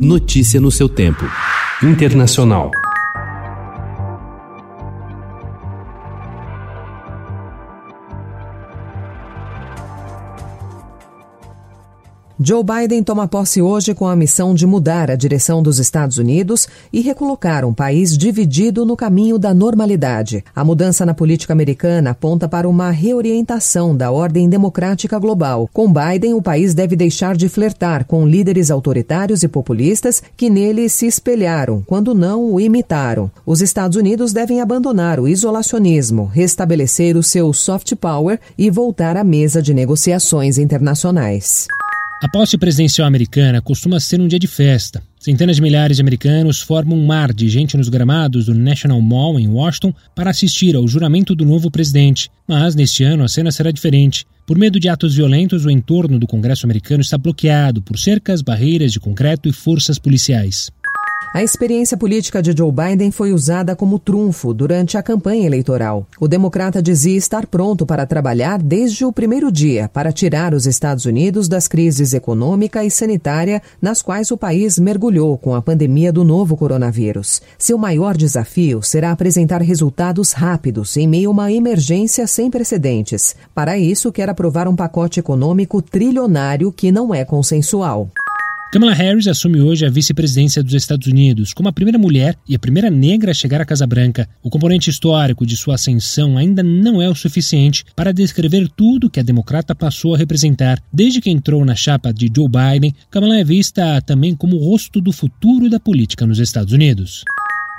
Notícia no seu tempo. Internacional. Joe Biden toma posse hoje com a missão de mudar a direção dos Estados Unidos e recolocar um país dividido no caminho da normalidade. A mudança na política americana aponta para uma reorientação da ordem democrática global. Com Biden, o país deve deixar de flertar com líderes autoritários e populistas que nele se espelharam, quando não o imitaram. Os Estados Unidos devem abandonar o isolacionismo, restabelecer o seu soft power e voltar à mesa de negociações internacionais. A posse presidencial americana costuma ser um dia de festa. Centenas de milhares de americanos formam um mar de gente nos gramados do National Mall em Washington para assistir ao juramento do novo presidente. Mas neste ano a cena será diferente. Por medo de atos violentos, o entorno do Congresso americano está bloqueado por cercas, barreiras de concreto e forças policiais. A experiência política de Joe Biden foi usada como trunfo durante a campanha eleitoral. O democrata dizia estar pronto para trabalhar desde o primeiro dia para tirar os Estados Unidos das crises econômica e sanitária nas quais o país mergulhou com a pandemia do novo coronavírus. Seu maior desafio será apresentar resultados rápidos em meio a uma emergência sem precedentes. Para isso, quer aprovar um pacote econômico trilionário que não é consensual. Kamala Harris assume hoje a vice-presidência dos Estados Unidos como a primeira mulher e a primeira negra a chegar à Casa Branca. O componente histórico de sua ascensão ainda não é o suficiente para descrever tudo que a democrata passou a representar. Desde que entrou na chapa de Joe Biden, Kamala é vista também como o rosto do futuro da política nos Estados Unidos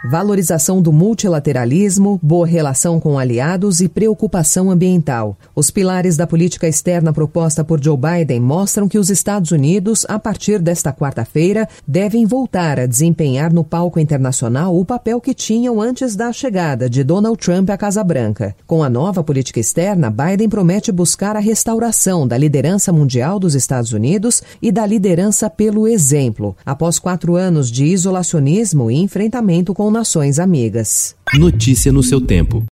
valorização do multilateralismo, boa relação com aliados e preocupação ambiental. Os pilares da política externa proposta por Joe Biden mostram que os Estados Unidos, a partir desta quarta-feira, devem voltar a desempenhar no palco internacional o papel que tinham antes da chegada de Donald Trump à Casa Branca. Com a nova política externa, Biden promete buscar a restauração da liderança mundial dos Estados Unidos e da liderança pelo exemplo, após quatro anos de isolacionismo e enfrentamento com nações amigas. Notícia no seu tempo.